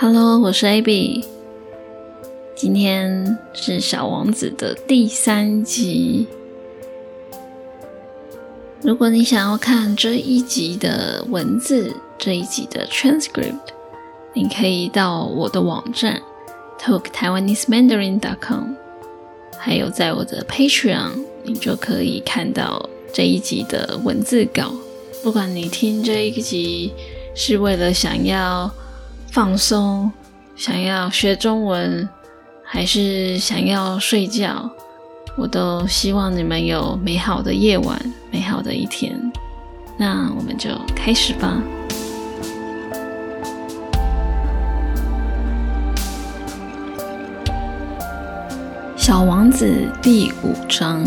Hello，我是 AB，今天是《小王子》的第三集。如果你想要看这一集的文字，这一集的 transcript，你可以到我的网站 talktaiwanesemandarin.com，还有在我的 Patreon，你就可以看到这一集的文字稿。不管你听这一集是为了想要放松，想要学中文，还是想要睡觉，我都希望你们有美好的夜晚，美好的一天。那我们就开始吧，《小王子》第五章。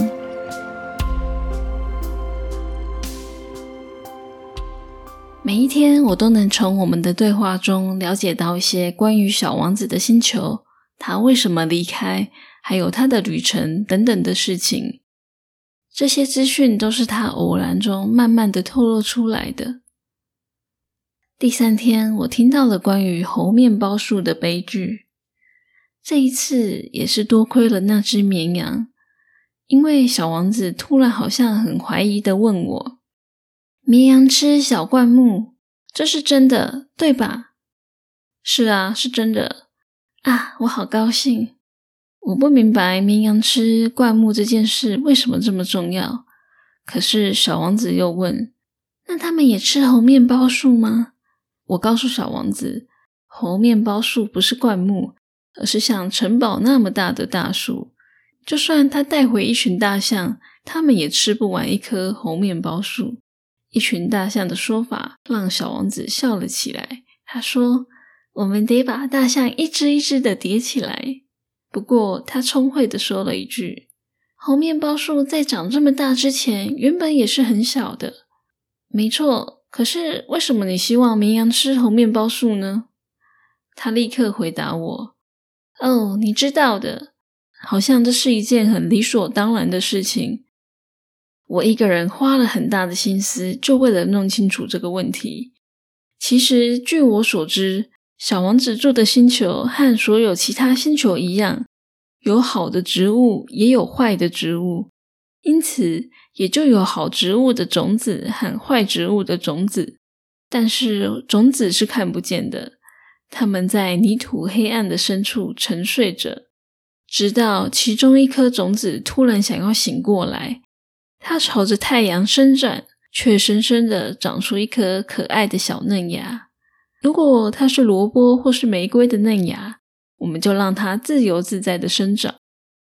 每一天，我都能从我们的对话中了解到一些关于小王子的星球，他为什么离开，还有他的旅程等等的事情。这些资讯都是他偶然中慢慢的透露出来的。第三天，我听到了关于猴面包树的悲剧。这一次也是多亏了那只绵羊，因为小王子突然好像很怀疑的问我。绵羊吃小灌木，这是真的，对吧？是啊，是真的啊！我好高兴。我不明白绵羊吃灌木这件事为什么这么重要。可是小王子又问：“那他们也吃猴面包树吗？”我告诉小王子：“猴面包树不是灌木，而是像城堡那么大的大树。就算他带回一群大象，他们也吃不完一棵猴面包树。”一群大象的说法让小王子笑了起来。他说：“我们得把大象一只一只的叠起来。”不过，他聪慧的说了一句：“猴面包树在长这么大之前，原本也是很小的。”没错，可是为什么你希望绵羊吃猴面包树呢？他立刻回答我：“哦，你知道的，好像这是一件很理所当然的事情。”我一个人花了很大的心思，就为了弄清楚这个问题。其实，据我所知，小王子住的星球和所有其他星球一样，有好的植物，也有坏的植物，因此也就有好植物的种子和坏植物的种子。但是，种子是看不见的，它们在泥土黑暗的深处沉睡着，直到其中一颗种子突然想要醒过来。它朝着太阳伸展，却深深的长出一颗可爱的小嫩芽。如果它是萝卜或是玫瑰的嫩芽，我们就让它自由自在的生长；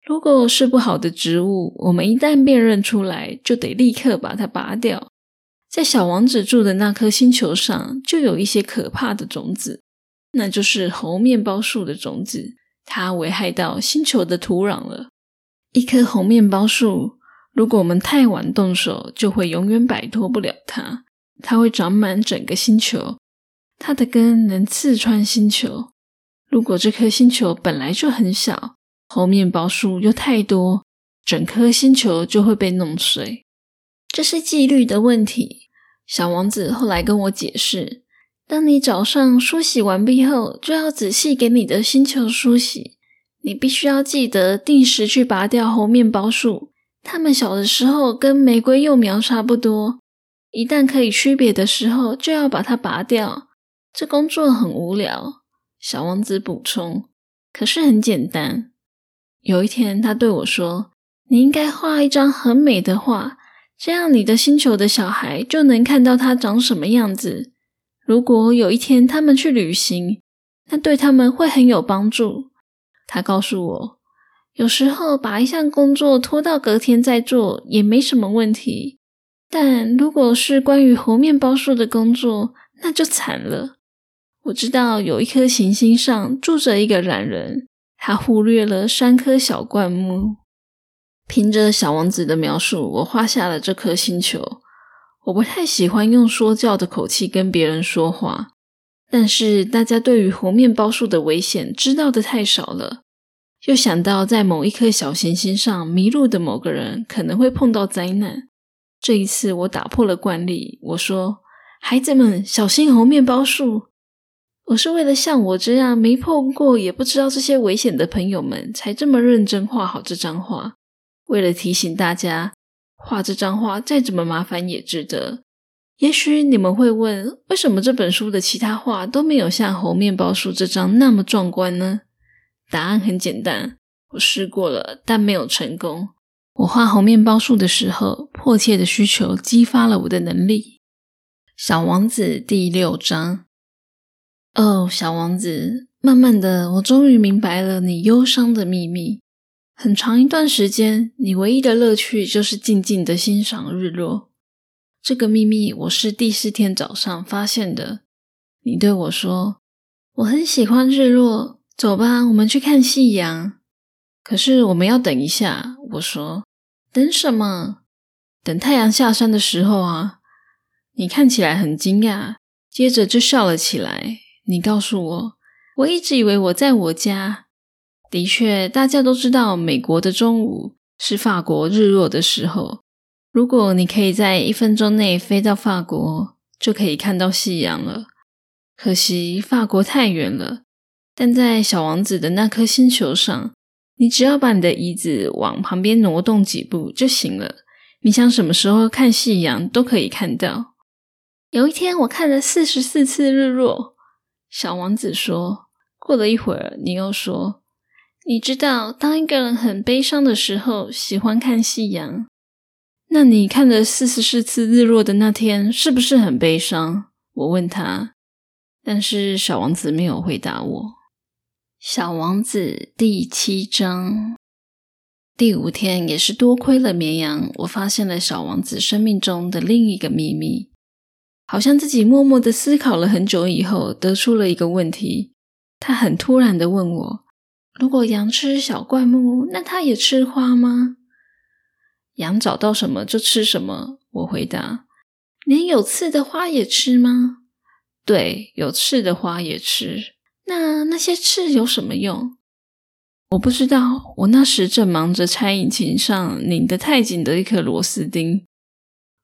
如果是不好的植物，我们一旦辨认出来，就得立刻把它拔掉。在小王子住的那颗星球上，就有一些可怕的种子，那就是猴面包树的种子，它危害到星球的土壤了。一棵猴面包树。如果我们太晚动手，就会永远摆脱不了它。它会长满整个星球，它的根能刺穿星球。如果这颗星球本来就很小，猴面包树又太多，整颗星球就会被弄碎。这是纪律的问题。小王子后来跟我解释：当你早上梳洗完毕后，就要仔细给你的星球梳洗。你必须要记得定时去拔掉猴面包树。它们小的时候跟玫瑰幼苗差不多，一旦可以区别的时候，就要把它拔掉。这工作很无聊，小王子补充。可是很简单。有一天，他对我说：“你应该画一张很美的画，这样你的星球的小孩就能看到它长什么样子。如果有一天他们去旅行，那对他们会很有帮助。”他告诉我。有时候把一项工作拖到隔天再做也没什么问题，但如果是关于猴面包树的工作，那就惨了。我知道有一颗行星上住着一个懒人，他忽略了三颗小灌木。凭着小王子的描述，我画下了这颗星球。我不太喜欢用说教的口气跟别人说话，但是大家对于猴面包树的危险知道的太少了。又想到在某一颗小行星上迷路的某个人可能会碰到灾难。这一次，我打破了惯例，我说：“孩子们，小心猴面包树。”我是为了像我这样没碰过也不知道这些危险的朋友们，才这么认真画好这张画。为了提醒大家，画这张画再怎么麻烦也值得。也许你们会问，为什么这本书的其他画都没有像猴面包树这张那么壮观呢？答案很简单，我试过了，但没有成功。我画猴面包树的时候，迫切的需求激发了我的能力。小王子第六章。哦，小王子，慢慢的，我终于明白了你忧伤的秘密。很长一段时间，你唯一的乐趣就是静静的欣赏日落。这个秘密我是第四天早上发现的。你对我说：“我很喜欢日落，走吧，我们去看夕阳。”可是我们要等一下。我说：“等什么？等太阳下山的时候啊！”你看起来很惊讶，接着就笑了起来。你告诉我：“我一直以为我在我家。”的确，大家都知道，美国的中午是法国日落的时候。如果你可以在一分钟内飞到法国，就可以看到夕阳了。可惜法国太远了，但在小王子的那颗星球上，你只要把你的椅子往旁边挪动几步就行了。你想什么时候看夕阳都可以看到。有一天，我看了四十四次日落。小王子说。过了一会儿，你又说：“你知道，当一个人很悲伤的时候，喜欢看夕阳。”那你看了四十四次日落的那天，是不是很悲伤？我问他，但是小王子没有回答我。小王子第七章第五天，也是多亏了绵羊，我发现了小王子生命中的另一个秘密。好像自己默默的思考了很久以后，得出了一个问题。他很突然的问我：如果羊吃小灌木，那它也吃花吗？羊找到什么就吃什么，我回答。连有刺的花也吃吗？对，有刺的花也吃。那那些刺有什么用？我不知道。我那时正忙着拆引擎上拧得太紧的一颗螺丝钉，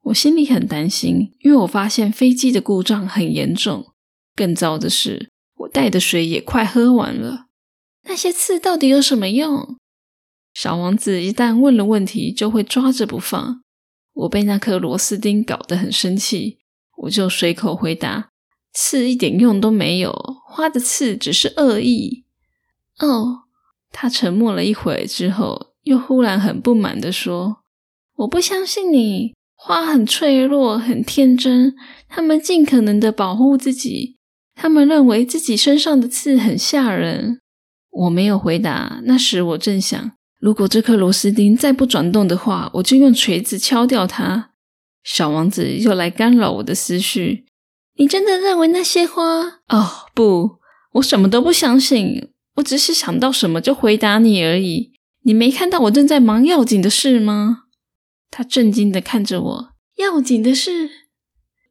我心里很担心，因为我发现飞机的故障很严重。更糟的是，我带的水也快喝完了。那些刺到底有什么用？小王子一旦问了问题，就会抓着不放。我被那颗螺丝钉搞得很生气，我就随口回答：“刺一点用都没有，花的刺只是恶意。”哦，他沉默了一会之后，又忽然很不满的说：“我不相信你，花很脆弱，很天真，他们尽可能的保护自己，他们认为自己身上的刺很吓人。”我没有回答。那时我正想。如果这颗螺丝钉再不转动的话，我就用锤子敲掉它。小王子又来干扰我的思绪。你真的认为那些花？哦，不，我什么都不相信。我只是想到什么就回答你而已。你没看到我正在忙要紧的事吗？他震惊的看着我。要紧的事？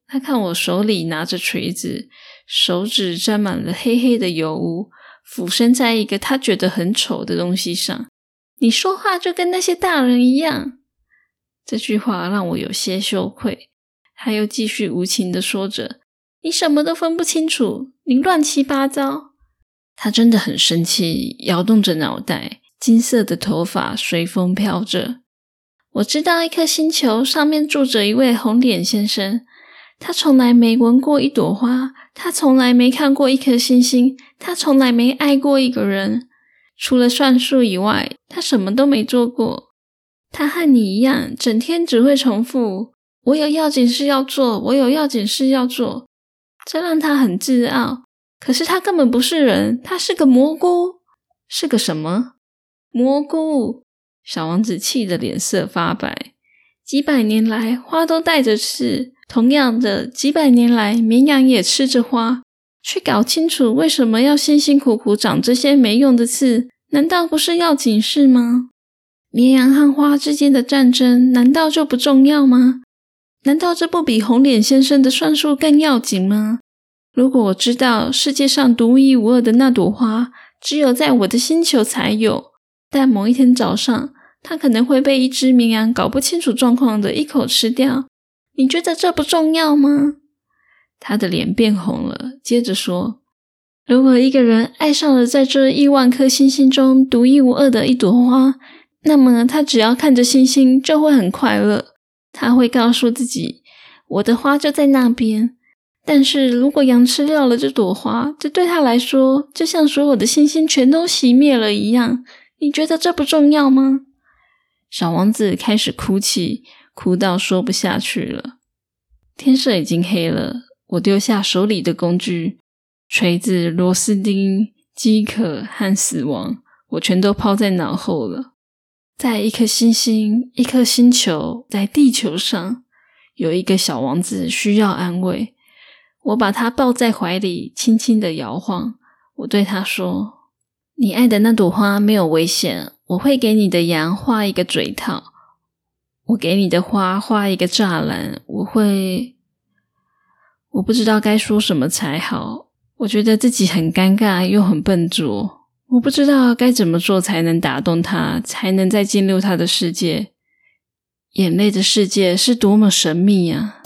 他看我手里拿着锤子，手指沾满了黑黑的油污，俯身在一个他觉得很丑的东西上。你说话就跟那些大人一样，这句话让我有些羞愧。他又继续无情的说着：“你什么都分不清楚，你乱七八糟。”他真的很生气，摇动着脑袋，金色的头发随风飘着。我知道一颗星球上面住着一位红脸先生，他从来没闻过一朵花，他从来没看过一颗星星，他从来没爱过一个人。除了算术以外，他什么都没做过。他和你一样，整天只会重复：“我有要紧事要做，我有要紧事要做。”这让他很自傲。可是他根本不是人，他是个蘑菇。是个什么蘑菇？小王子气得脸色发白。几百年来，花都带着刺；同样的，几百年来，绵羊也吃着花。去搞清楚为什么要辛辛苦苦长这些没用的刺？难道不是要紧事吗？绵羊和花之间的战争难道就不重要吗？难道这不比红脸先生的算术更要紧吗？如果我知道世界上独一无二的那朵花只有在我的星球才有，但某一天早上它可能会被一只绵羊搞不清楚状况的一口吃掉，你觉得这不重要吗？他的脸变红了，接着说：“如果一个人爱上了在这亿万颗星星中独一无二的一朵花，那么他只要看着星星就会很快乐。他会告诉自己：“我的花就在那边。”但是如果羊吃掉了这朵花，这对他来说就像所有的星星全都熄灭了一样。你觉得这不重要吗？小王子开始哭泣，哭到说不下去了。天色已经黑了，我丢下手里的工具——锤子、螺丝钉、饥渴和死亡，我全都抛在脑后了。在一颗星星、一颗星球，在地球上，有一个小王子需要安慰。我把他抱在怀里，轻轻的摇晃。我对他说：“你爱的那朵花没有危险。我会给你的羊画一个嘴套，我给你的花画一个栅栏。我会……我不知道该说什么才好。我觉得自己很尴尬，又很笨拙。我不知道该怎么做才能打动他，才能再进入他的世界。眼泪的世界是多么神秘啊！”